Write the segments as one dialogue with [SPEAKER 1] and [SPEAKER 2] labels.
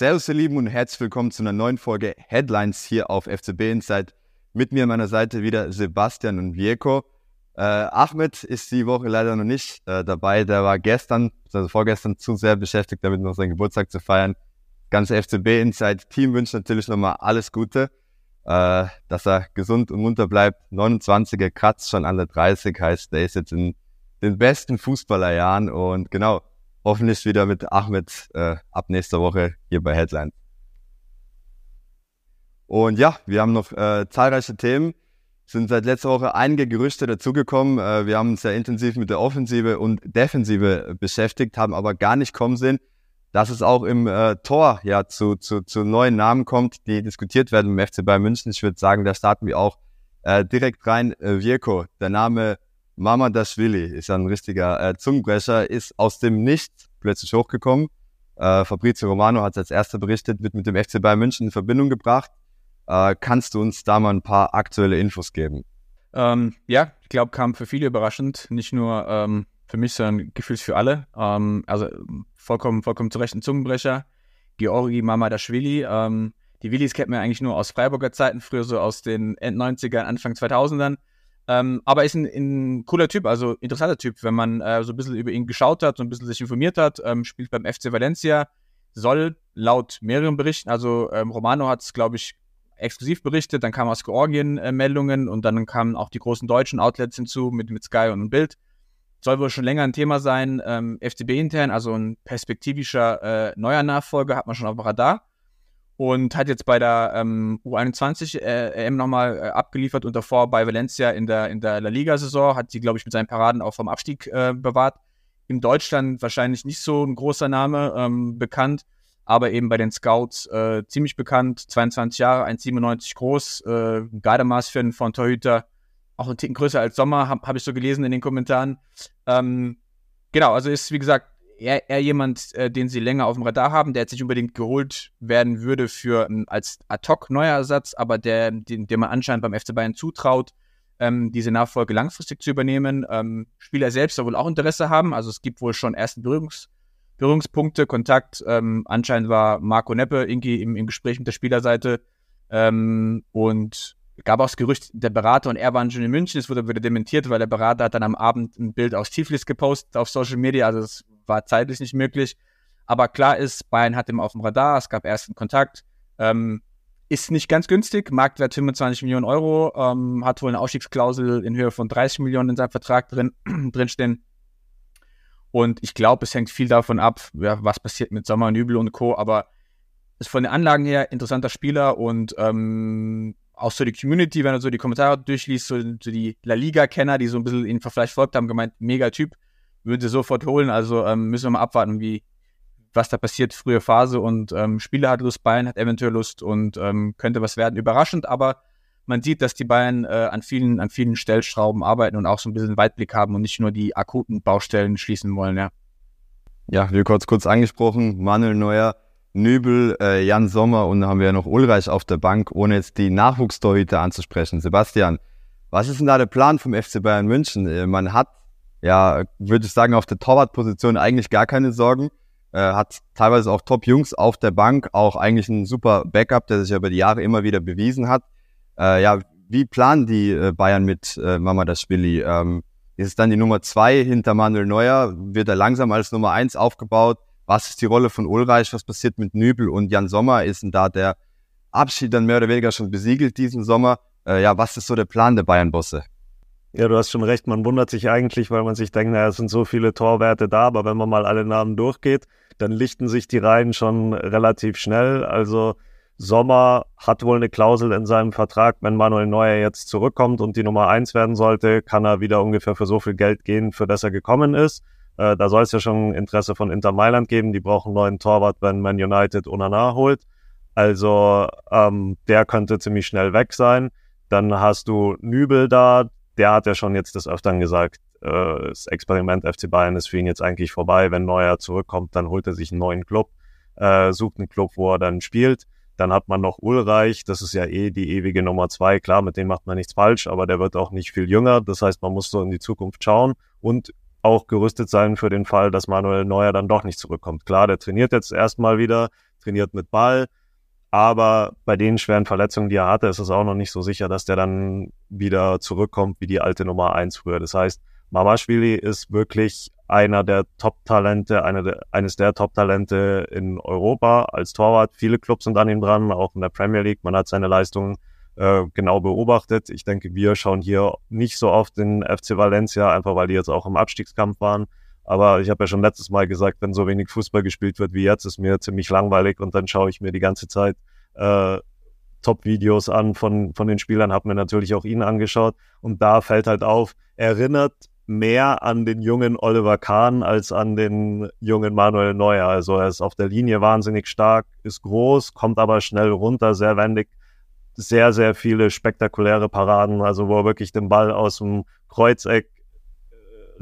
[SPEAKER 1] Servus, ihr Lieben, und herzlich willkommen zu einer neuen Folge Headlines hier auf FCB Insight. Mit mir an meiner Seite wieder Sebastian und Vieco. Äh, Ahmed ist die Woche leider noch nicht äh, dabei. Der war gestern, also vorgestern, zu sehr beschäftigt, damit noch seinen Geburtstag zu feiern. Ganze FCB Insight Team wünscht natürlich nochmal alles Gute, äh, dass er gesund und munter bleibt. 29er kratzt schon der 30, heißt, der ist jetzt in den besten Fußballerjahren und genau, hoffentlich wieder mit Ahmed äh, ab nächster Woche hier bei Headline. Und ja, wir haben noch äh, zahlreiche Themen. Sind seit letzter Woche einige Gerüchte dazugekommen. Äh, wir haben uns sehr intensiv mit der Offensive und Defensive beschäftigt, haben aber gar nicht kommen sehen, dass es auch im äh, Tor ja zu, zu, zu neuen Namen kommt, die diskutiert werden im FC Bayern München. Ich würde sagen, da starten wir auch äh, direkt rein. Äh, Virko, der Name Mama Dashvili ist ein richtiger äh, Zungenbrecher, ist aus dem Nichts plötzlich hochgekommen. Äh, Fabrizio Romano hat es als erster berichtet, wird mit dem FC Bayern München in Verbindung gebracht. Äh, kannst du uns da mal ein paar aktuelle Infos geben?
[SPEAKER 2] Ähm, ja, ich glaube, kam für viele überraschend. Nicht nur ähm, für mich, sondern gefühlt für alle. Ähm, also vollkommen, vollkommen zu Recht ein Zungenbrecher. Georgi Mamadashvili. Ähm, die Willis kennt man eigentlich nur aus Freiburger Zeiten, früher so aus den End 90ern, Anfang 2000ern. Ähm, aber ist ein, ein, cooler Typ, also interessanter Typ, wenn man äh, so ein bisschen über ihn geschaut hat, so ein bisschen sich informiert hat, ähm, spielt beim FC Valencia, soll laut mehreren Berichten, also ähm, Romano hat es, glaube ich, exklusiv berichtet, dann kamen aus Georgien äh, Meldungen und dann kamen auch die großen deutschen Outlets hinzu mit, mit Sky und Bild. Soll wohl schon länger ein Thema sein, ähm, FCB intern, also ein perspektivischer äh, neuer Nachfolger hat man schon auf dem Radar und hat jetzt bei der ähm, U21 äh, EM nochmal äh, abgeliefert und davor bei Valencia in der, in der La Liga-Saison, hat sie, glaube ich, mit seinen Paraden auch vom Abstieg äh, bewahrt. In Deutschland wahrscheinlich nicht so ein großer Name ähm, bekannt, aber eben bei den Scouts äh, ziemlich bekannt. 22 Jahre, 1,97 groß, äh, Gardemaß für von Torhüter, auch ein Ticken größer als Sommer, habe hab ich so gelesen in den Kommentaren. Ähm, genau, also ist, wie gesagt, eher, eher jemand, äh, den sie länger auf dem Radar haben, der jetzt nicht unbedingt geholt werden würde für ähm, als Ad-Hoc-neuer Ersatz, aber der, den, dem man anscheinend beim FC Bayern zutraut, ähm, diese Nachfolge langfristig zu übernehmen. Ähm, Spieler selbst soll wohl auch Interesse haben, also es gibt wohl schon ersten Berührungs Berührungspunkte, Kontakt. Ähm, anscheinend war Marco Neppe irgendwie im, im Gespräch mit der Spielerseite ähm, und gab auch das Gerücht, der Berater und er waren schon in München. Es wurde wieder dementiert, weil der Berater hat dann am Abend ein Bild aus Tiflis gepostet auf Social Media. Also es war zeitlich nicht möglich. Aber klar ist, Bayern hat ihn auf dem Radar, es gab ersten Kontakt. Ähm, ist nicht ganz günstig, Marktwert 25 Millionen Euro, ähm, hat wohl eine Ausstiegsklausel in Höhe von 30 Millionen in seinem Vertrag drin, drinstehen. Und ich glaube, es hängt viel davon ab, ja, was passiert mit Sommer, Nübel und Co. Aber ist von den Anlagen her interessanter Spieler und ähm, auch so die Community, wenn du so die Kommentare durchliest, so, so die La Liga-Kenner, die so ein bisschen ihn vielleicht folgt haben, gemeint, mega Typ würde sofort holen. Also ähm, müssen wir mal abwarten, wie was da passiert, frühe Phase und ähm, Spieler hat Lust, Bayern hat eventuell Lust und ähm, könnte was werden. Überraschend, aber man sieht, dass die Bayern äh, an vielen, an vielen Stellschrauben arbeiten und auch so ein bisschen Weitblick haben und nicht nur die akuten Baustellen schließen wollen, ja.
[SPEAKER 1] Ja, wie kurz kurz angesprochen, Manuel Neuer, Nübel, äh, Jan Sommer und dann haben wir ja noch Ulreich auf der Bank, ohne jetzt die Nachwuchstorhüter anzusprechen. Sebastian, was ist denn da der Plan vom FC Bayern München? Äh, man hat ja, würde ich sagen, auf der Torwartposition eigentlich gar keine Sorgen. Äh, hat teilweise auch Top-Jungs auf der Bank, auch eigentlich ein super Backup, der sich über die Jahre immer wieder bewiesen hat. Äh, ja, wie planen die äh, Bayern mit äh, Mama das Spilli? Ähm, ist es dann die Nummer zwei hinter Manuel Neuer? Wird er langsam als Nummer eins aufgebaut? Was ist die Rolle von Ulreich? Was passiert mit Nübel und Jan Sommer? Ist denn da der Abschied dann mehr oder weniger schon besiegelt diesen Sommer? Äh, ja, was ist so der Plan der Bayern-Bosse?
[SPEAKER 3] Ja, du hast schon recht. Man wundert sich eigentlich, weil man sich denkt, naja, es sind so viele Torwerte da, aber wenn man mal alle Namen durchgeht, dann lichten sich die Reihen schon relativ schnell. Also Sommer hat wohl eine Klausel in seinem Vertrag, wenn Manuel Neuer jetzt zurückkommt und die Nummer eins werden sollte, kann er wieder ungefähr für so viel Geld gehen, für das er gekommen ist. Äh, da soll es ja schon Interesse von Inter Mailand geben. Die brauchen einen neuen Torwart, wenn Man United Onana holt. Also ähm, der könnte ziemlich schnell weg sein. Dann hast du Nübel da, der hat ja schon jetzt des Öfteren gesagt, äh, das Experiment FC Bayern ist für ihn jetzt eigentlich vorbei. Wenn Neuer zurückkommt, dann holt er sich einen neuen Club, äh, sucht einen Club, wo er dann spielt. Dann hat man noch Ulreich, das ist ja eh die ewige Nummer zwei. Klar, mit dem macht man nichts falsch, aber der wird auch nicht viel jünger. Das heißt, man muss so in die Zukunft schauen und auch gerüstet sein für den Fall, dass Manuel Neuer dann doch nicht zurückkommt. Klar, der trainiert jetzt erstmal wieder. trainiert mit Ball. Aber bei den schweren Verletzungen, die er hatte, ist es auch noch nicht so sicher, dass der dann wieder zurückkommt wie die alte Nummer eins früher. Das heißt, Mamashvili ist wirklich einer der Top-Talente, eine der, eines der Top-Talente in Europa als Torwart. Viele Clubs sind an ihm dran, auch in der Premier League. Man hat seine Leistungen äh, genau beobachtet. Ich denke, wir schauen hier nicht so oft den FC Valencia, einfach weil die jetzt auch im Abstiegskampf waren. Aber ich habe ja schon letztes Mal gesagt, wenn so wenig Fußball gespielt wird wie jetzt, ist mir ziemlich langweilig und dann schaue ich mir die ganze Zeit äh, Top-Videos an von, von den Spielern, habe mir natürlich auch ihn angeschaut und da fällt halt auf, erinnert mehr an den jungen Oliver Kahn als an den jungen Manuel Neuer. Also er ist auf der Linie wahnsinnig stark, ist groß, kommt aber schnell runter, sehr wendig, sehr, sehr viele spektakuläre Paraden, also wo er wirklich den Ball aus dem Kreuzeck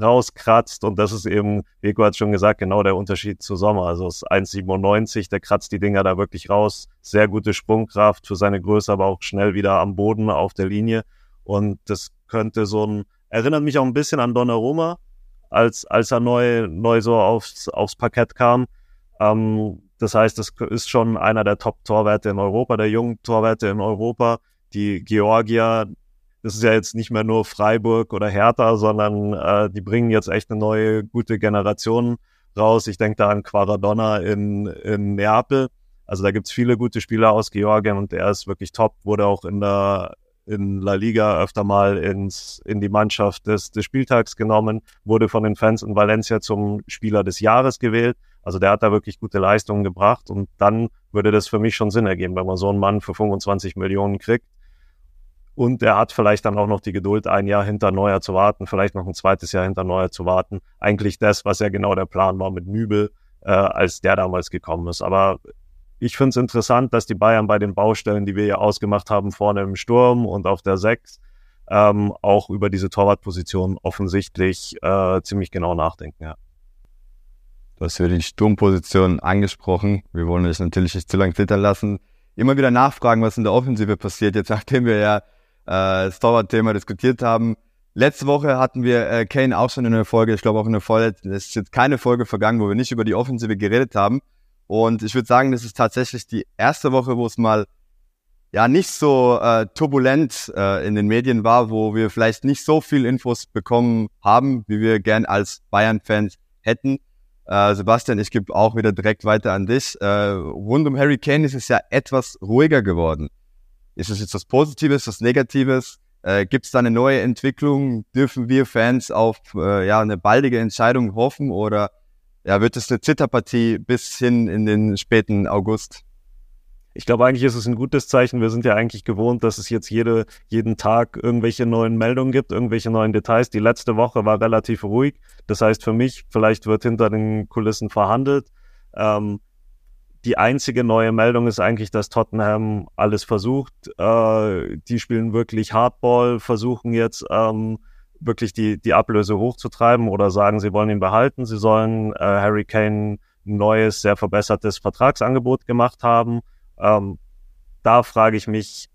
[SPEAKER 3] rauskratzt und das ist eben, Rico hat schon gesagt, genau der Unterschied zu Sommer. Also es ist 1,97, der kratzt die Dinger da wirklich raus, sehr gute Sprungkraft für seine Größe, aber auch schnell wieder am Boden auf der Linie und das könnte so ein Erinnert mich auch ein bisschen an Donnarumma, als, als er neu, neu so aufs, aufs Parkett kam. Ähm, das heißt, das ist schon einer der Top-Torwerte in Europa, der jungen Torwerte in Europa. Die Georgier, das ist ja jetzt nicht mehr nur Freiburg oder Hertha, sondern äh, die bringen jetzt echt eine neue, gute Generation raus. Ich denke da an Quaradonna in, in Neapel. Also da gibt's viele gute Spieler aus Georgien und der ist wirklich top, wurde auch in der in La Liga öfter mal ins, in die Mannschaft des, des Spieltags genommen, wurde von den Fans in Valencia zum Spieler des Jahres gewählt. Also der hat da wirklich gute Leistungen gebracht und dann würde das für mich schon Sinn ergeben, wenn man so einen Mann für 25 Millionen kriegt. Und er hat vielleicht dann auch noch die Geduld, ein Jahr hinter Neuer zu warten, vielleicht noch ein zweites Jahr hinter Neuer zu warten. Eigentlich das, was ja genau der Plan war mit Nübel, äh, als der damals gekommen ist. Aber ich finde es interessant, dass die Bayern bei den Baustellen, die wir ja ausgemacht haben, vorne im Sturm und auf der Sechs, ähm, auch über diese Torwartposition offensichtlich äh, ziemlich genau nachdenken. Ja.
[SPEAKER 1] Du hast über die Sturmposition angesprochen. Wir wollen dich natürlich nicht zu lange zittern lassen. Immer wieder nachfragen, was in der Offensive passiert, jetzt nachdem wir ja äh, Torwartthema diskutiert haben. Letzte Woche hatten wir äh, Kane auch schon in einer Folge, ich glaube auch in der Folge, es ist jetzt keine Folge vergangen, wo wir nicht über die Offensive geredet haben. Und ich würde sagen, das ist tatsächlich die erste Woche, wo es mal ja nicht so äh, turbulent äh, in den Medien war, wo wir vielleicht nicht so viel Infos bekommen haben, wie wir gern als Bayern-Fans hätten. Äh, Sebastian, ich gebe auch wieder direkt weiter an dich. Äh, rund um Harry Kane ist es ja etwas ruhiger geworden. Ist es jetzt was Positives, was Negatives? Äh, Gibt es da eine neue Entwicklung? Dürfen wir Fans auf äh, ja eine baldige Entscheidung hoffen oder ja, wird es eine Zitterpartie bis hin in den späten August?
[SPEAKER 3] Ich glaube, eigentlich ist es ein gutes Zeichen. Wir sind ja eigentlich gewohnt, dass es jetzt jede, jeden Tag irgendwelche neuen Meldungen gibt, irgendwelche neuen Details. Die letzte Woche war relativ ruhig. Das heißt für mich, vielleicht wird hinter den Kulissen verhandelt. Ähm, die einzige neue Meldung ist eigentlich, dass Tottenham alles versucht. Äh, die spielen wirklich Hardball, versuchen jetzt ähm, wirklich die, die Ablöse hochzutreiben oder sagen, sie wollen ihn behalten, sie sollen äh, Harry Kane ein neues, sehr verbessertes Vertragsangebot gemacht haben. Ähm, da frage ich mich,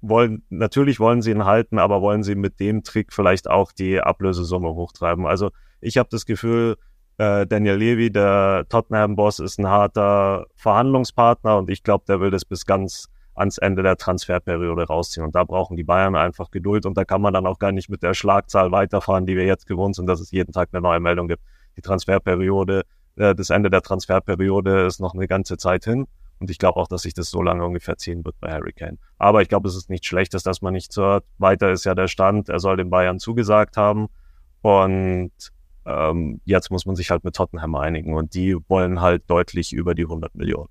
[SPEAKER 3] wollen, natürlich wollen sie ihn halten, aber wollen sie mit dem Trick vielleicht auch die Ablösesumme hochtreiben? Also ich habe das Gefühl, äh, Daniel Levy, der Tottenham-Boss, ist ein harter Verhandlungspartner und ich glaube, der will das bis ganz ans Ende der Transferperiode rausziehen. Und da brauchen die Bayern einfach Geduld und da kann man dann auch gar nicht mit der Schlagzahl weiterfahren, die wir jetzt gewohnt sind, dass es jeden Tag eine neue Meldung gibt. Die Transferperiode, äh, das Ende der Transferperiode ist noch eine ganze Zeit hin. Und ich glaube auch, dass sich das so lange ungefähr ziehen wird bei Harry Kane. Aber ich glaube, es ist nichts Schlechtes, dass man nichts hört. Weiter ist ja der Stand, er soll den Bayern zugesagt haben. Und ähm, jetzt muss man sich halt mit Tottenham einigen. Und die wollen halt deutlich über die 100 Millionen.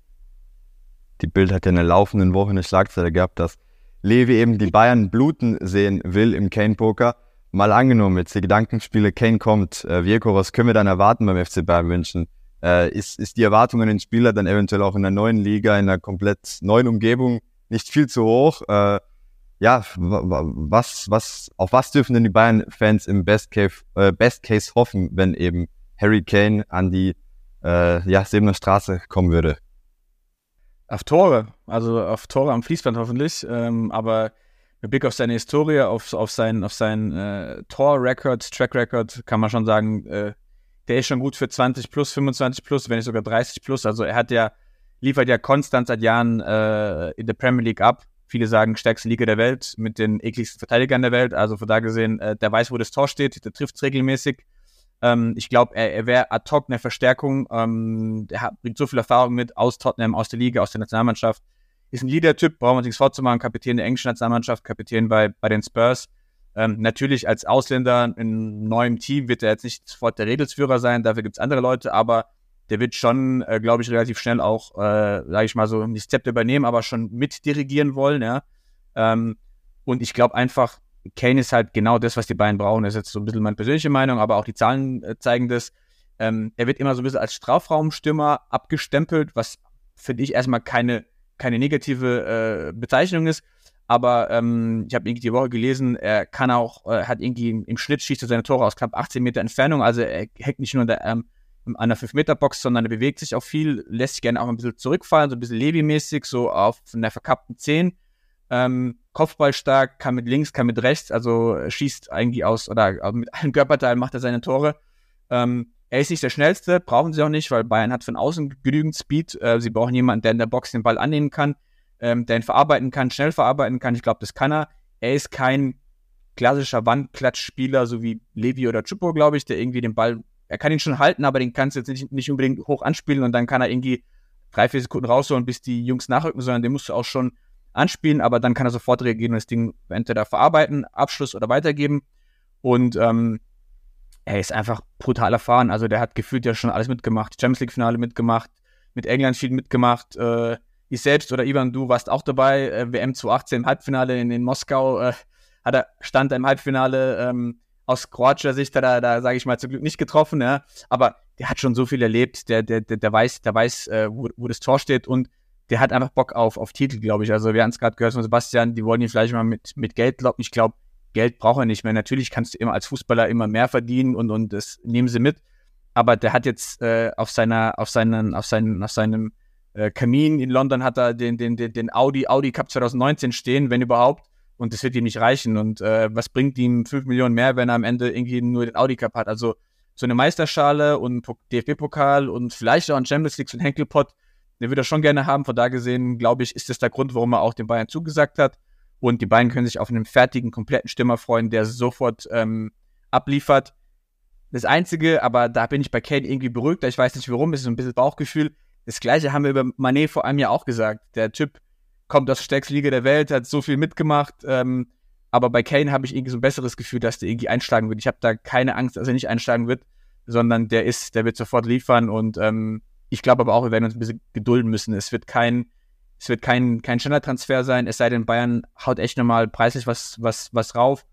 [SPEAKER 1] Die Bild hat ja in der laufenden Woche eine Schlagzeile gehabt, dass Levi eben die Bayern bluten sehen will im Kane-Poker. Mal angenommen, jetzt die Gedankenspiele, Kane kommt, äh, Virko, was können wir dann erwarten beim FC Bayern München? Äh, ist, ist die Erwartung an den Spieler dann eventuell auch in der neuen Liga, in einer komplett neuen Umgebung nicht viel zu hoch? Äh, ja, was, was, auf was dürfen denn die Bayern-Fans im Best Case, äh, Best Case hoffen, wenn eben Harry Kane an die äh, ja, Sebener Straße kommen würde?
[SPEAKER 2] Auf Tore, also auf Tore am Fließband hoffentlich, ähm, aber mit Blick auf seine Historie, auf, auf sein, auf sein äh, Tor-Record, Track-Record, kann man schon sagen, äh, der ist schon gut für 20 plus, 25 plus, wenn nicht sogar 30 plus. Also er hat ja liefert ja konstant seit Jahren äh, in der Premier League ab. Viele sagen, stärkste Liga der Welt mit den ekligsten Verteidigern der Welt. Also von da gesehen, äh, der weiß, wo das Tor steht, der trifft regelmäßig. Ähm, ich glaube, er, er wäre ad hoc eine Verstärkung. Ähm, er hat, bringt so viel Erfahrung mit aus Tottenham, aus der Liga, aus der Nationalmannschaft. Ist ein Leader-Typ, brauchen wir uns nichts vorzumachen. Kapitän der englischen Nationalmannschaft, Kapitän bei, bei den Spurs. Ähm, natürlich als Ausländer in neuem Team wird er jetzt nicht sofort der Redelsführer sein, dafür gibt es andere Leute, aber der wird schon, äh, glaube ich, relativ schnell auch, äh, sage ich mal so, nicht Zepter übernehmen, aber schon mitdirigieren wollen, ja. Ähm, und ich glaube einfach, Kane ist halt genau das, was die beiden brauchen. Das ist jetzt so ein bisschen meine persönliche Meinung, aber auch die Zahlen äh, zeigen das. Ähm, er wird immer so ein bisschen als Strafraumstürmer abgestempelt, was finde ich erstmal keine, keine negative äh, Bezeichnung ist. Aber ähm, ich habe irgendwie die Woche gelesen, er kann auch, äh, hat irgendwie im Schnitt schießt er seine Tore aus knapp 18 Meter Entfernung. Also er hängt nicht nur in der, ähm, an der 5-Meter-Box, sondern er bewegt sich auch viel, lässt sich gerne auch ein bisschen zurückfallen, so ein bisschen Levi-mäßig, so auf einer verkappten 10. Ähm, Kopfball stark, kann mit links, kann mit rechts, also schießt eigentlich aus, oder mit allen Körperteilen macht er seine Tore. Ähm, er ist nicht der schnellste, brauchen sie auch nicht, weil Bayern hat von außen genügend Speed. Äh, sie brauchen jemanden, der in der Box den Ball annehmen kann, ähm, der ihn verarbeiten kann, schnell verarbeiten kann. Ich glaube, das kann er. Er ist kein klassischer Wandklatschspieler, so wie Levi oder Chupo, glaube ich, der irgendwie den Ball, er kann ihn schon halten, aber den kannst du jetzt nicht, nicht unbedingt hoch anspielen und dann kann er irgendwie drei, vier Sekunden rausholen, bis die Jungs nachrücken, sondern den musst du auch schon anspielen, aber dann kann er sofort reagieren und das Ding entweder verarbeiten, Abschluss oder weitergeben. Und ähm, er ist einfach brutal erfahren. Also der hat gefühlt ja schon alles mitgemacht. Champions League-Finale mitgemacht, mit England viel mitgemacht. Äh, ich selbst oder Ivan, du warst auch dabei. Äh, WM 2018 im Halbfinale in, in Moskau. Äh, hat er, stand er im Halbfinale. Ähm, aus kroatischer Sicht hat er da, sage ich mal, zum Glück nicht getroffen. Ja. Aber der hat schon so viel erlebt. Der, der, der, der weiß, der weiß äh, wo, wo das Tor steht. Und der hat einfach Bock auf, auf Titel, glaube ich. Also wir haben es gerade gehört von Sebastian, die wollen ihn vielleicht mal mit, mit Geld locken. Ich glaube, Geld braucht er nicht mehr. Natürlich kannst du immer als Fußballer immer mehr verdienen und, und das nehmen sie mit. Aber der hat jetzt äh, auf seiner, auf seinen, auf seinen, auf seinem äh, Kamin in London hat er den, den, den, den Audi, Audi Cup 2019 stehen, wenn überhaupt. Und das wird ihm nicht reichen. Und äh, was bringt ihm 5 Millionen mehr, wenn er am Ende irgendwie nur den Audi Cup hat? Also so eine Meisterschale und DFB-Pokal und vielleicht auch ein Champions League, so ein Henkelpott, den würde er schon gerne haben. Von da gesehen, glaube ich, ist das der Grund, warum er auch den Bayern zugesagt hat. Und die beiden können sich auf einen fertigen, kompletten Stürmer freuen, der sofort ähm, abliefert. Das Einzige, aber da bin ich bei Kane irgendwie beruhigt, ich weiß nicht warum, ist so ein bisschen Bauchgefühl. Das Gleiche haben wir über Manet vor einem Jahr auch gesagt. Der Typ kommt aus der stärksten Liga der Welt, hat so viel mitgemacht. Ähm, aber bei Kane habe ich irgendwie so ein besseres Gefühl, dass der irgendwie einschlagen wird. Ich habe da keine Angst, dass er nicht einschlagen wird, sondern der ist, der wird sofort liefern und ähm, ich glaube aber auch, wir werden uns ein bisschen gedulden müssen. Es wird kein, es wird kein, kein Standardtransfer sein, es sei denn, Bayern haut echt nochmal preislich was, was, was rauf.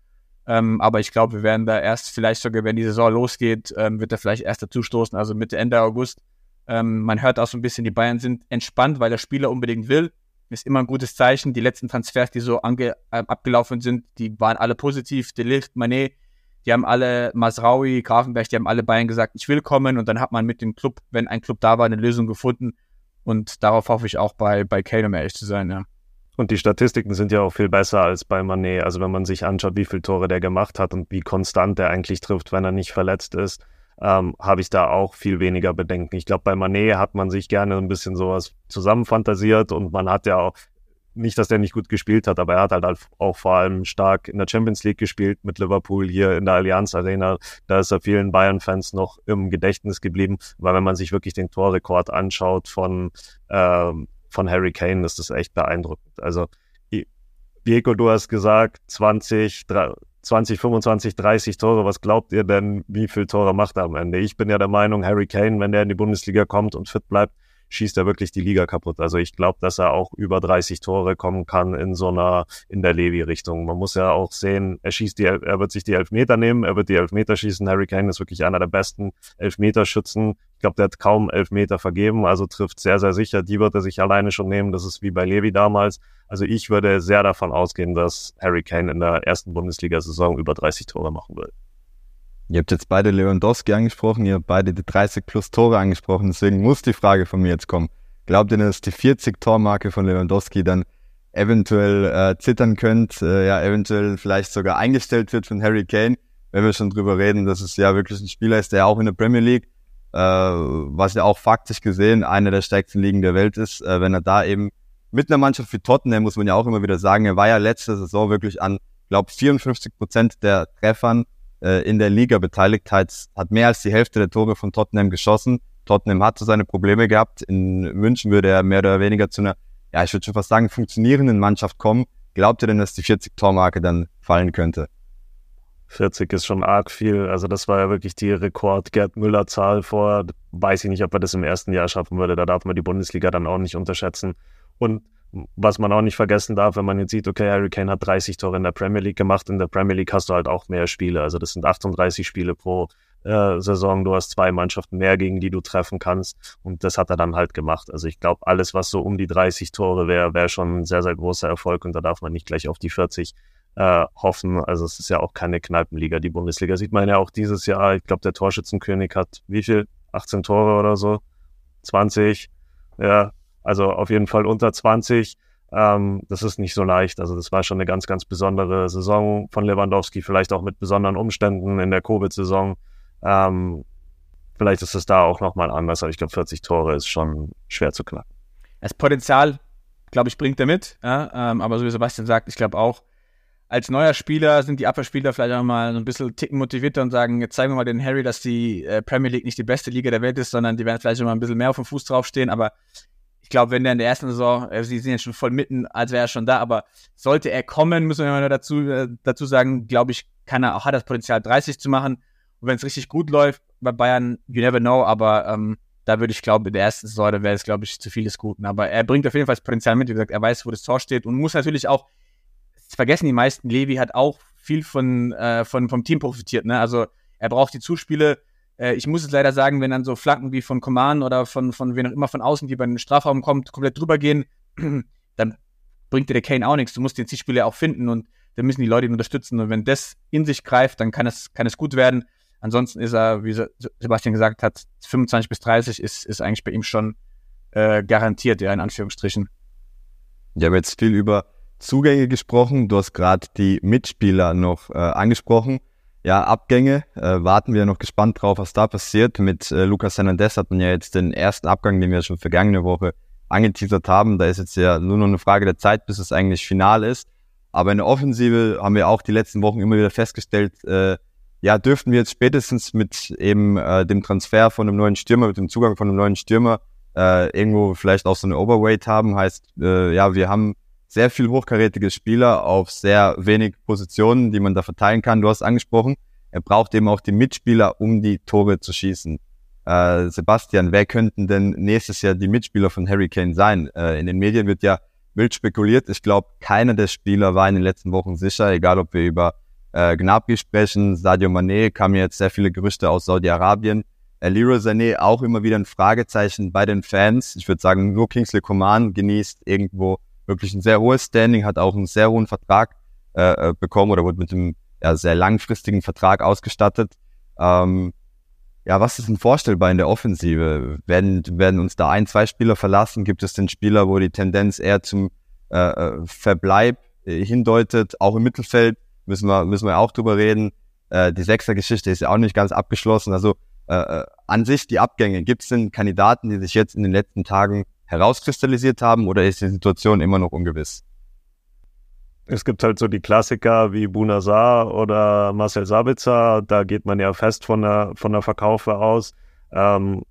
[SPEAKER 2] Ähm, aber ich glaube, wir werden da erst vielleicht sogar, wenn die Saison losgeht, ähm, wird er vielleicht erst dazu stoßen, also Mitte, Ende August. Ähm, man hört auch so ein bisschen, die Bayern sind entspannt, weil der Spieler unbedingt will. Ist immer ein gutes Zeichen. Die letzten Transfers, die so ange, äh, abgelaufen sind, die waren alle positiv. Delicht, Manet, die haben alle, Masraui, Grafenberg, die haben alle Bayern gesagt, ich will kommen und dann hat man mit dem Club, wenn ein Club da war, eine Lösung gefunden und darauf hoffe ich auch bei, bei Kane, um ehrlich zu sein, ja.
[SPEAKER 3] Und die Statistiken sind ja auch viel besser als bei Manet. Also wenn man sich anschaut, wie viele Tore der gemacht hat und wie konstant er eigentlich trifft, wenn er nicht verletzt ist, ähm, habe ich da auch viel weniger Bedenken. Ich glaube, bei Manet hat man sich gerne ein bisschen sowas zusammenfantasiert und man hat ja auch, nicht, dass der nicht gut gespielt hat, aber er hat halt auch vor allem stark in der Champions League gespielt mit Liverpool hier in der Allianz Arena. Da ist er vielen Bayern-Fans noch im Gedächtnis geblieben, weil wenn man sich wirklich den Torrekord anschaut von, ähm, von Harry Kane, ist das echt beeindruckend. Also, Diego, du hast gesagt, 20, 20, 25, 30 Tore. Was glaubt ihr denn, wie viele Tore macht er am Ende? Ich bin ja der Meinung, Harry Kane, wenn der in die Bundesliga kommt und fit bleibt, schießt er wirklich die Liga kaputt. Also ich glaube, dass er auch über 30 Tore kommen kann in so einer, in der Levi-Richtung. Man muss ja auch sehen, er schießt die, er wird sich die Elfmeter nehmen, er wird die Elfmeter schießen. Harry Kane ist wirklich einer der besten Elfmeterschützen. Ich glaube, der hat kaum Elfmeter vergeben, also trifft sehr, sehr sicher. Die wird er sich alleine schon nehmen. Das ist wie bei Levi damals. Also ich würde sehr davon ausgehen, dass Harry Kane in der ersten Bundesliga-Saison über 30 Tore machen wird.
[SPEAKER 1] Ihr habt jetzt beide Lewandowski angesprochen, ihr habt beide die 30 plus Tore angesprochen, deswegen muss die Frage von mir jetzt kommen. Glaubt ihr, dass die 40 Tormarke von Lewandowski dann eventuell äh, zittern könnt, äh, ja, eventuell vielleicht sogar eingestellt wird von Harry Kane, wenn wir schon drüber reden, dass es ja wirklich ein Spieler ist, der auch in der Premier League äh, was ja auch faktisch gesehen eine der stärksten Ligen der Welt ist, äh, wenn er da eben mit einer Mannschaft wie Tottenham, muss man ja auch immer wieder sagen, er war ja letzte Saison wirklich an, glaube 54 Prozent der Treffern äh, in der Liga beteiligt, hat, hat mehr als die Hälfte der Tore von Tottenham geschossen. Tottenham hat so seine Probleme gehabt. In München würde er mehr oder weniger zu einer, ja, ich würde schon fast sagen, funktionierenden Mannschaft kommen. Glaubt ihr denn, dass die 40-Tor-Marke dann fallen könnte?
[SPEAKER 3] 40 ist schon arg viel. Also das war ja wirklich die Rekord-Gerd Müller-Zahl vor. Weiß ich nicht, ob er das im ersten Jahr schaffen würde. Da darf man die Bundesliga dann auch nicht unterschätzen. Und was man auch nicht vergessen darf, wenn man jetzt sieht, okay, Harry Kane hat 30 Tore in der Premier League gemacht. In der Premier League hast du halt auch mehr Spiele. Also das sind 38 Spiele pro äh, Saison. Du hast zwei Mannschaften mehr, gegen die du treffen kannst. Und das hat er dann halt gemacht. Also ich glaube, alles, was so um die 30 Tore wäre, wäre schon ein sehr, sehr großer Erfolg. Und da darf man nicht gleich auf die 40 äh, hoffen. Also es ist ja auch keine Kneipenliga, die Bundesliga. Sieht man ja auch dieses Jahr. Ich glaube, der Torschützenkönig hat wie viel? 18 Tore oder so? 20? Ja, also auf jeden Fall unter 20. Ähm, das ist nicht so leicht. Also das war schon eine ganz, ganz besondere Saison von Lewandowski, vielleicht auch mit besonderen Umständen in der Covid-Saison. Ähm, vielleicht ist es da auch nochmal anders, aber ich glaube, 40 Tore ist schon schwer zu knacken.
[SPEAKER 2] Das Potenzial, glaube ich, bringt er mit. Ja? Ähm, aber so wie Sebastian sagt, ich glaube auch, als neuer Spieler sind die Abwehrspieler vielleicht auch mal ein bisschen ticken motivierter und sagen, jetzt zeigen wir mal den Harry, dass die äh, Premier League nicht die beste Liga der Welt ist, sondern die werden vielleicht mal ein bisschen mehr auf dem Fuß draufstehen. Aber glaube, wenn der in der ersten Saison, äh, sie sind jetzt schon voll mitten, als wäre er schon da, aber sollte er kommen, müssen wir mal dazu, äh, dazu sagen, glaube ich, kann er auch, hat das Potenzial 30 zu machen. Und wenn es richtig gut läuft bei Bayern, you never know, aber ähm, da würde ich glaube, in der ersten Saison, wäre es, glaube ich, zu viel des Guten. Aber er bringt auf jeden Fall das Potenzial mit, wie gesagt, er weiß, wo das Tor steht und muss natürlich auch, das vergessen die meisten, Levi hat auch viel von, äh, von vom Team profitiert. Ne? Also er braucht die Zuspiele, äh, ich muss es leider sagen, wenn dann so Flanken wie von Coman oder von, von wen auch immer von außen, die bei den Strafraum kommt, komplett drüber gehen, dann bringt dir der Kane auch nichts. Du musst den Zielspieler auch finden und dann müssen die Leute ihn unterstützen. Und wenn das in sich greift, dann kann es, kann es gut werden. Ansonsten ist er, wie Sebastian gesagt hat, 25 bis 30 ist, ist eigentlich bei ihm schon äh, garantiert, ja, in Anführungsstrichen.
[SPEAKER 1] Wir haben jetzt viel über Zugänge gesprochen. Du hast gerade die Mitspieler noch äh, angesprochen ja, Abgänge. Äh, warten wir noch gespannt drauf, was da passiert. Mit äh, Lucas Hernandez hat man ja jetzt den ersten Abgang, den wir schon vergangene Woche angeteasert haben. Da ist jetzt ja nur noch eine Frage der Zeit, bis es eigentlich final ist. Aber in der Offensive haben wir auch die letzten Wochen immer wieder festgestellt, äh, ja, dürften wir jetzt spätestens mit eben äh, dem Transfer von einem neuen Stürmer, mit dem Zugang von einem neuen Stürmer, äh, irgendwo vielleicht auch so eine Overweight haben. Heißt, äh, ja, wir haben sehr viel hochkarätige Spieler auf sehr wenig Positionen, die man da verteilen kann. Du hast angesprochen, er braucht eben auch die Mitspieler, um die Tore zu schießen. Äh, Sebastian, wer könnten denn nächstes Jahr die Mitspieler von Harry Kane sein? Äh, in den Medien wird ja wild spekuliert. Ich glaube, keiner der Spieler war in den letzten Wochen sicher, egal ob wir über äh, Gnabry sprechen, Sadio Mané, kamen jetzt sehr viele Gerüchte aus Saudi-Arabien. Äh, Leroy Sané auch immer wieder ein Fragezeichen bei den Fans. Ich würde sagen, nur Kingsley Coman genießt irgendwo wirklich ein sehr hohes Standing, hat auch einen sehr hohen Vertrag äh, äh, bekommen oder wurde mit einem ja, sehr langfristigen Vertrag ausgestattet. Ähm, ja, was ist denn vorstellbar in der Offensive? Werden, werden uns da ein, zwei Spieler verlassen? Gibt es denn Spieler, wo die Tendenz eher zum äh, äh Verbleib äh, hindeutet? Auch im Mittelfeld müssen wir, müssen wir auch drüber reden. Äh, die Sechser-Geschichte ist ja auch nicht ganz abgeschlossen. Also äh, an sich die Abgänge. Gibt es denn Kandidaten, die sich jetzt in den letzten Tagen herauskristallisiert haben oder ist die Situation immer noch ungewiss?
[SPEAKER 3] Es gibt halt so die Klassiker wie Bunazar oder Marcel Sabitzer, da geht man ja fest von der, von der Verkaufe aus. Ähm,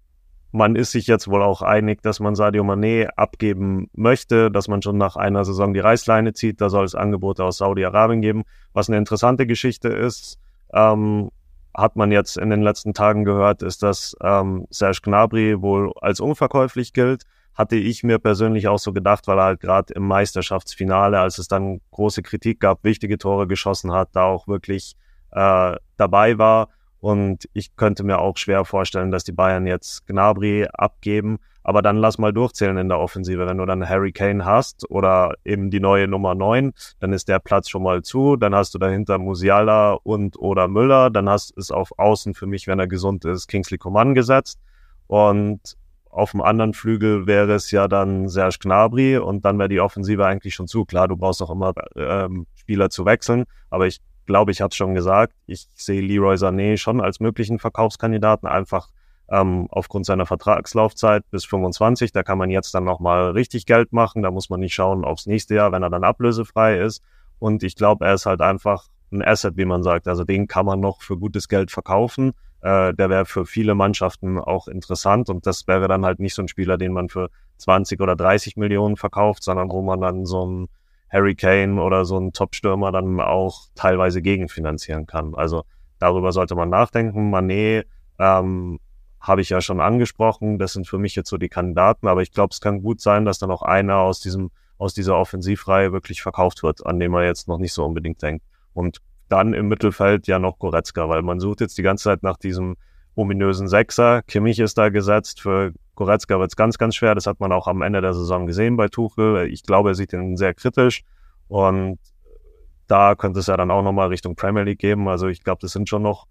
[SPEAKER 3] man ist sich jetzt wohl auch einig, dass man Sadio Mané abgeben möchte, dass man schon nach einer Saison die Reißleine zieht. Da soll es Angebote aus Saudi-Arabien geben. Was eine interessante Geschichte ist, ähm, hat man jetzt in den letzten Tagen gehört, ist, dass ähm, Serge Gnabry wohl als unverkäuflich gilt hatte ich mir persönlich auch so gedacht, weil er halt gerade im Meisterschaftsfinale, als es dann große Kritik gab, wichtige Tore geschossen hat, da auch wirklich äh, dabei war. Und ich könnte mir auch schwer vorstellen, dass die Bayern jetzt Gnabry abgeben. Aber dann lass mal durchzählen in der Offensive. Wenn du dann Harry Kane hast oder eben die neue Nummer 9, dann ist der Platz schon mal zu. Dann hast du dahinter Musiala und oder Müller. Dann hast es auf Außen für mich, wenn er gesund ist, Kingsley Coman gesetzt. Und auf dem anderen Flügel wäre es ja dann Serge Gnabry und dann wäre die Offensive eigentlich schon zu. Klar, du brauchst auch immer ähm, Spieler zu wechseln, aber ich glaube, ich hatte schon gesagt, ich sehe Leroy Sané schon als möglichen Verkaufskandidaten, einfach ähm, aufgrund seiner Vertragslaufzeit bis 25. Da kann man jetzt dann nochmal richtig Geld machen. Da muss man nicht schauen aufs nächste Jahr, wenn er dann ablösefrei ist. Und ich glaube, er ist halt einfach ein Asset, wie man sagt. Also den kann man noch für gutes Geld verkaufen. Äh, der wäre für viele Mannschaften auch interessant und das wäre dann halt nicht so ein Spieler, den man für 20 oder 30 Millionen verkauft, sondern wo man dann so ein Harry Kane oder so ein Top-Stürmer dann auch teilweise gegenfinanzieren kann. Also darüber sollte man nachdenken. Manet ähm, habe ich ja schon angesprochen. Das sind für mich jetzt so die Kandidaten, aber ich glaube, es kann gut sein, dass dann auch einer aus diesem aus dieser Offensivreihe wirklich verkauft wird, an dem man jetzt noch nicht so unbedingt denkt. Und dann im Mittelfeld ja noch Goretzka, weil man sucht jetzt die ganze Zeit nach diesem ominösen Sechser. Kimmich ist da gesetzt. Für Goretzka wird es ganz, ganz schwer. Das hat man auch am Ende der Saison gesehen bei Tuchel. Ich glaube, er sieht ihn sehr kritisch. Und da könnte es ja dann auch nochmal Richtung Premier League geben. Also ich glaube, das sind schon noch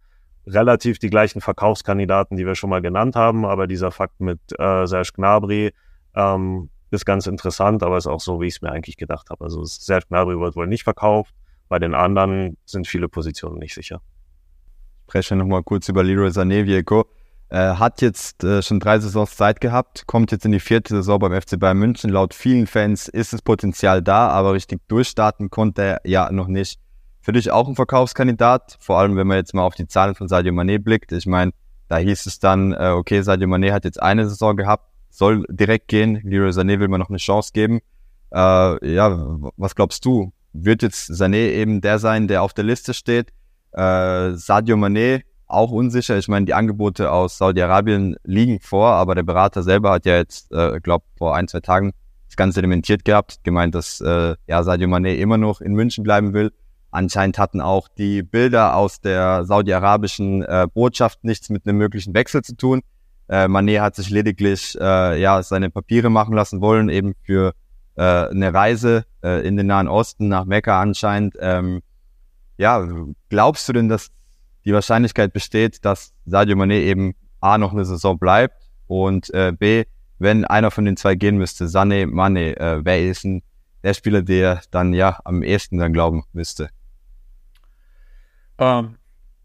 [SPEAKER 3] relativ die gleichen Verkaufskandidaten, die wir schon mal genannt haben. Aber dieser Fakt mit äh, Serge Gnabry ähm, ist ganz interessant, aber ist auch so, wie ich es mir eigentlich gedacht habe. Also Serge Gnabry wird wohl nicht verkauft. Bei den anderen sind viele Positionen nicht sicher.
[SPEAKER 1] Ich spreche nochmal kurz über Leroy Sané, Vieko. Äh, hat jetzt äh, schon drei Saisons Zeit gehabt, kommt jetzt in die vierte Saison beim FC Bayern München. Laut vielen Fans ist das Potenzial da, aber richtig durchstarten konnte er ja noch nicht. Für dich auch ein Verkaufskandidat, vor allem wenn man jetzt mal auf die Zahlen von Sadio Mané blickt. Ich meine, da hieß es dann, äh, okay, Sadio Mané hat jetzt eine Saison gehabt, soll direkt gehen. Leroy Sané will man noch eine Chance geben. Ja, was glaubst du? Wird jetzt Sané eben der sein, der auf der Liste steht. Äh, Sadio Mané auch unsicher. Ich meine, die Angebote aus Saudi-Arabien liegen vor, aber der Berater selber hat ja jetzt, äh, glaube vor ein, zwei Tagen das Ganze dementiert gehabt, gemeint, dass äh, ja, Sadio Mané immer noch in München bleiben will. Anscheinend hatten auch die Bilder aus der saudi-arabischen äh, Botschaft nichts mit einem möglichen Wechsel zu tun. Äh, Mané hat sich lediglich äh, ja seine Papiere machen lassen wollen, eben für äh, eine Reise äh, in den Nahen Osten nach Mekka anscheinend. Ähm, ja, glaubst du denn, dass die Wahrscheinlichkeit besteht, dass Sadio Mané eben A noch eine Saison bleibt und äh, B, wenn einer von den zwei gehen müsste, Sané, Mané, äh, wer ist denn der Spieler, der dann ja am ehesten dann glauben müsste?
[SPEAKER 2] Ähm,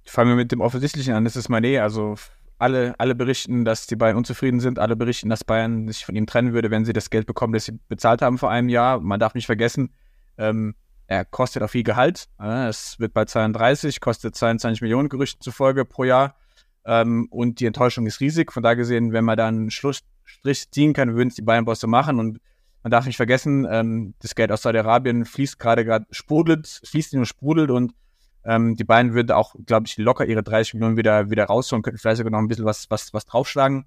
[SPEAKER 2] fangen wir mit dem Offensichtlichen an, das ist Mané, also alle, alle berichten, dass die Bayern unzufrieden sind. Alle berichten, dass Bayern sich von ihm trennen würde, wenn sie das Geld bekommen, das sie bezahlt haben vor einem Jahr. Man darf nicht vergessen, ähm, er kostet auch viel Gehalt. Es wird bei 32, kostet 22 Millionen Gerüchten zufolge pro Jahr. Ähm, und die Enttäuschung ist riesig. Von da gesehen, wenn man dann einen Schlussstrich ziehen kann, würden es die Bayern-Bosse machen. Und man darf nicht vergessen, ähm, das Geld aus Saudi-Arabien fließt gerade gerade sprudelt, fließt nicht nur sprudelt und ähm, die beiden würden auch, glaube ich, locker ihre 30 Millionen wieder, wieder rausholen, könnten vielleicht sogar noch ein bisschen was, was, was draufschlagen.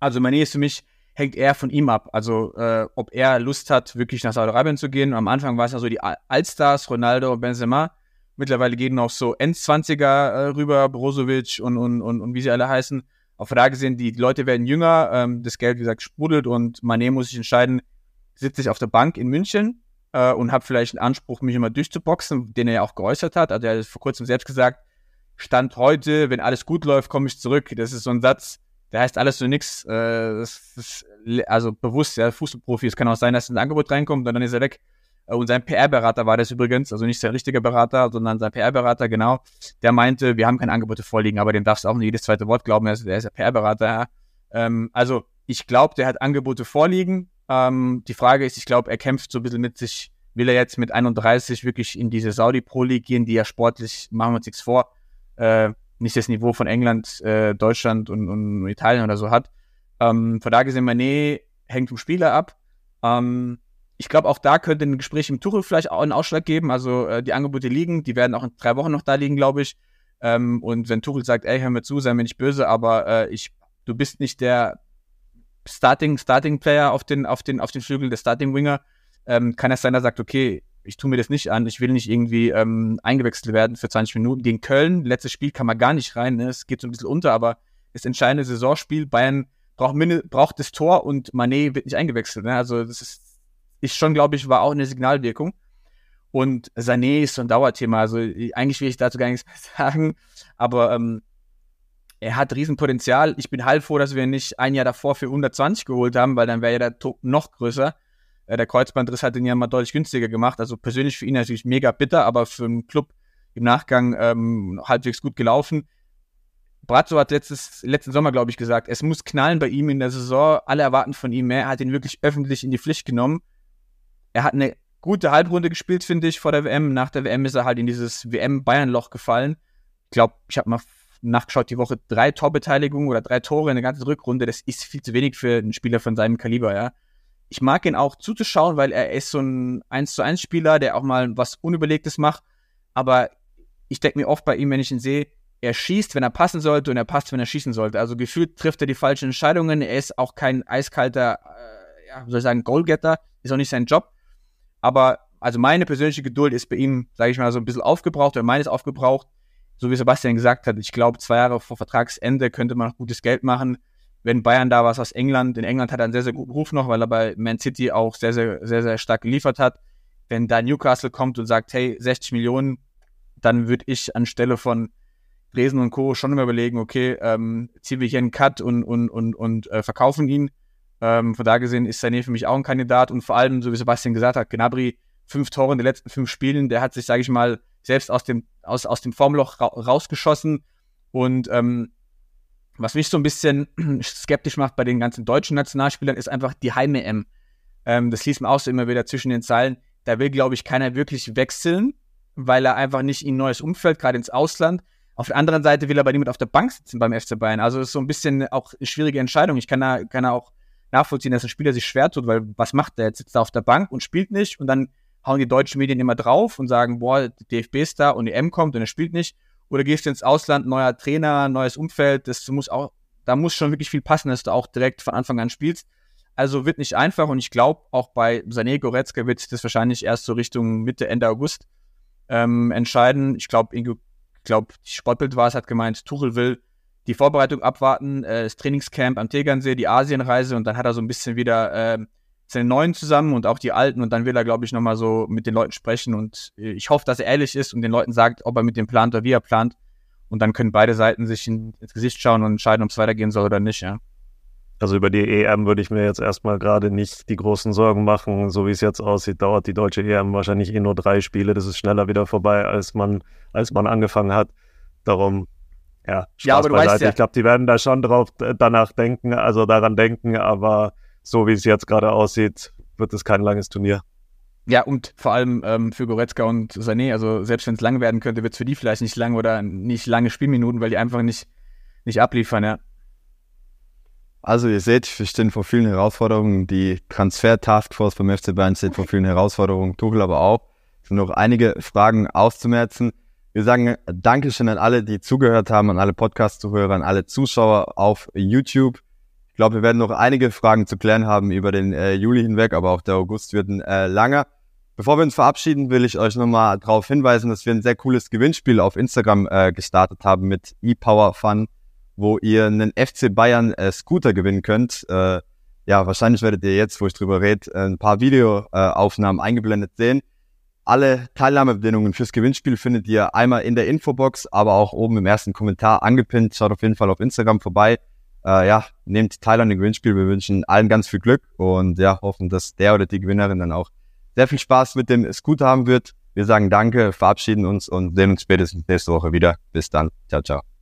[SPEAKER 2] Also Mané ist für mich, hängt eher von ihm ab. Also äh, ob er Lust hat, wirklich nach Saudi-Arabien zu gehen. Am Anfang war es ja so die Allstars, Ronaldo, Benzema. Mittlerweile gehen noch so End-20er äh, rüber, Brozovic und, und, und, und wie sie alle heißen. Auf da gesehen, die Leute werden jünger, ähm, das Geld, wie gesagt, sprudelt und Mané muss sich entscheiden, sitze ich auf der Bank in München äh, und habe vielleicht einen Anspruch, mich immer durchzuboxen, den er ja auch geäußert hat. Also er hat vor kurzem selbst gesagt, Stand heute, wenn alles gut läuft, komme ich zurück. Das ist so ein Satz, der heißt alles so nix. Äh, ist also bewusst, ja, Fußballprofi. Es kann auch sein, dass ein Angebot reinkommt und dann ist er weg. Äh, und sein PR-Berater war das übrigens, also nicht sein richtiger Berater, sondern sein PR-Berater, genau. Der meinte, wir haben keine Angebote vorliegen, aber dem darfst du auch nicht jedes zweite Wort glauben, ist, der ist ja PR-Berater. Ja. Ähm, also ich glaube, der hat Angebote vorliegen. Ähm, die Frage ist, ich glaube, er kämpft so ein bisschen mit sich, will er jetzt mit 31 wirklich in diese Saudi Pro League gehen, die ja sportlich, machen wir uns nichts vor, äh, nicht das Niveau von England, äh, Deutschland und, und, Italien oder so hat. Ähm, von da gesehen, Mané hängt vom Spieler ab. Ähm, ich glaube, auch da könnte ein Gespräch im Tuchel vielleicht auch einen Ausschlag geben. Also äh, die Angebote liegen, die werden auch in drei Wochen noch da liegen, glaube ich. Ähm, und wenn Tuchel sagt, ey, hör mir zu, sei mir nicht böse, aber äh, ich, du bist nicht der Starting, Starting Player auf den, auf den, auf den Flügel, der Starting Winger, ähm, kann es sein, dass er sagt, okay, ich tue mir das nicht an, ich will nicht irgendwie ähm, eingewechselt werden für 20 Minuten. Gegen Köln, letztes Spiel kann man gar nicht rein, ne? es geht so ein bisschen unter, aber das entscheidende Saisonspiel, Bayern braucht, braucht das Tor und Manet wird nicht eingewechselt. Ne? Also das ist, ist schon, glaube ich, war auch eine Signalwirkung. Und Sané ist so ein Dauerthema. Also eigentlich will ich dazu gar nichts mehr sagen, aber ähm, er hat Riesenpotenzial. Ich bin halb froh, dass wir nicht ein Jahr davor für 120 geholt haben, weil dann wäre ja der Druck noch größer. Äh, der Kreuzbandriss hat den ja mal deutlich günstiger gemacht. Also persönlich für ihn natürlich mega bitter, aber für einen Club im Nachgang ähm, halbwegs gut gelaufen. Brazzo hat letztes, letzten Sommer, glaube ich, gesagt, es muss knallen bei ihm in der Saison. Alle erwarten von ihm mehr. Er hat ihn wirklich öffentlich in die Pflicht genommen. Er hat eine gute Halbrunde gespielt, finde ich, vor der WM. Nach der WM ist er halt in dieses WM-Bayern-Loch gefallen. Ich glaube, ich habe mal nachgeschaut, die Woche drei Torbeteiligungen oder drei Tore in der ganzen Rückrunde. Das ist viel zu wenig für einen Spieler von seinem Kaliber, ja. Ich mag ihn auch zuzuschauen, weil er ist so ein 1 zu 1 Spieler, der auch mal was Unüberlegtes macht. Aber ich denke mir oft bei ihm, wenn ich ihn sehe, er schießt, wenn er passen sollte und er passt, wenn er schießen sollte. Also gefühlt trifft er die falschen Entscheidungen. Er ist auch kein eiskalter, äh, ja, soll ich sagen, Goalgetter. Ist auch nicht sein Job. Aber also meine persönliche Geduld ist bei ihm, sage ich mal, so ein bisschen aufgebraucht oder meines aufgebraucht. So wie Sebastian gesagt hat, ich glaube, zwei Jahre vor Vertragsende könnte man noch gutes Geld machen. Wenn Bayern da was aus England, in England hat er einen sehr, sehr guten Ruf noch, weil er bei Man City auch sehr, sehr, sehr, sehr stark geliefert hat. Wenn da Newcastle kommt und sagt, hey, 60 Millionen, dann würde ich anstelle von Dresden und Co. schon immer überlegen, okay, ähm, ziehen wir hier einen Cut und, und, und, und äh, verkaufen ihn. Ähm, von da gesehen ist Sané für mich auch ein Kandidat und vor allem, so wie Sebastian gesagt hat, Gnabry, fünf Tore in den letzten fünf Spielen, der hat sich, sage ich mal, selbst aus dem, aus, aus dem Formloch ra rausgeschossen und ähm, was mich so ein bisschen skeptisch macht bei den ganzen deutschen Nationalspielern, ist einfach die Heim-EM. Ähm, das liest man auch so immer wieder zwischen den Zeilen. Da will, glaube ich, keiner wirklich wechseln, weil er einfach nicht in ein neues Umfeld, gerade ins Ausland. Auf der anderen Seite will aber niemand auf der Bank sitzen beim FC Bayern. Also ist so ein bisschen auch eine schwierige Entscheidung. Ich kann da, kann da auch nachvollziehen, dass ein Spieler sich schwer tut, weil was macht der? Jetzt sitzt er auf der Bank und spielt nicht und dann hauen die deutschen Medien immer drauf und sagen, boah, DFB ist da und die M kommt und er spielt nicht. Oder gehst du ins Ausland, neuer Trainer, neues Umfeld, das muss auch, da muss schon wirklich viel passen, dass du auch direkt von Anfang an spielst. Also wird nicht einfach und ich glaube, auch bei Sané Goretzka wird sich das wahrscheinlich erst so Richtung Mitte, Ende August ähm, entscheiden. Ich glaube, Ingo ich glaube, Sportbild war es, hat gemeint, Tuchel will die Vorbereitung abwarten, äh, das Trainingscamp am Tegernsee, die Asienreise und dann hat er so ein bisschen wieder äh, seine Neuen zusammen und auch die Alten und dann will er, glaube ich, nochmal so mit den Leuten sprechen und äh, ich hoffe, dass er ehrlich ist und den Leuten sagt, ob er mit dem plant oder wie er plant und dann können beide Seiten sich in, ins Gesicht schauen und entscheiden, ob es weitergehen soll oder nicht, ja.
[SPEAKER 3] Also über die EM würde ich mir jetzt erstmal gerade nicht die großen Sorgen machen. So wie es jetzt aussieht, dauert die deutsche EM wahrscheinlich eh nur drei Spiele. Das ist schneller wieder vorbei, als man, als man angefangen hat. Darum, ja, Spaß ja, aber beiseite. Ja. Ich glaube, die werden da schon drauf danach denken, also daran denken, aber so wie es jetzt gerade aussieht, wird es kein langes Turnier.
[SPEAKER 2] Ja, und vor allem ähm, für Goretzka und Sané, also selbst wenn es lang werden könnte, wird es für die vielleicht nicht lang oder nicht lange Spielminuten, weil die einfach nicht, nicht abliefern, ja.
[SPEAKER 1] Also ihr seht, wir stehen vor vielen Herausforderungen. Die Transfer-Taskforce beim FC Bayern steht vor vielen Herausforderungen, Tuchel aber auch. Es sind noch einige Fragen auszumerzen. Wir sagen Dankeschön an alle, die zugehört haben, an alle Podcast-Zuhörer, an alle Zuschauer auf YouTube. Ich glaube, wir werden noch einige Fragen zu klären haben über den äh, Juli hinweg, aber auch der August wird ein äh, langer. Bevor wir uns verabschieden, will ich euch nochmal darauf hinweisen, dass wir ein sehr cooles Gewinnspiel auf Instagram äh, gestartet haben mit ePower Fun wo ihr einen FC Bayern äh, Scooter gewinnen könnt. Äh, ja, wahrscheinlich werdet ihr jetzt, wo ich drüber rede, ein paar Videoaufnahmen eingeblendet sehen. Alle Teilnahmebedingungen fürs Gewinnspiel findet ihr einmal in der Infobox, aber auch oben im ersten Kommentar angepinnt. Schaut auf jeden Fall auf Instagram vorbei. Äh, ja, nehmt teil an dem Gewinnspiel. Wir wünschen allen ganz viel Glück und ja, hoffen, dass der oder die Gewinnerin dann auch sehr viel Spaß mit dem Scooter haben wird. Wir sagen Danke, verabschieden uns und sehen uns spätestens nächste Woche wieder. Bis dann. Ciao, ciao.